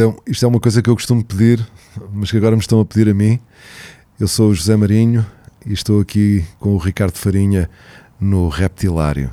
Isto é, isto é uma coisa que eu costumo pedir, mas que agora me estão a pedir a mim. Eu sou o José Marinho e estou aqui com o Ricardo Farinha no Reptilário.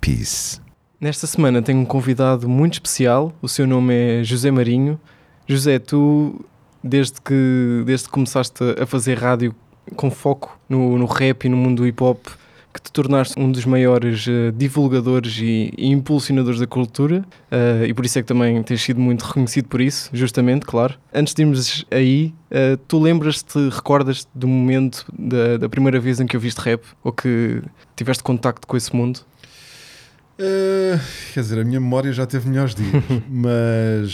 Peace. Nesta semana tenho um convidado muito especial. O seu nome é José Marinho. José, tu, desde que, desde que começaste a fazer rádio com foco no, no rap e no mundo do hip hop, que te tornaste um dos maiores eh, divulgadores e, e impulsionadores da cultura, eh, e por isso é que também tens sido muito reconhecido por isso, justamente, claro. Antes de irmos aí, eh, tu lembras-te, recordas do momento da, da primeira vez em que ouviste rap, ou que tiveste contacto com esse mundo? Quer dizer, a minha memória já teve melhores dias, mas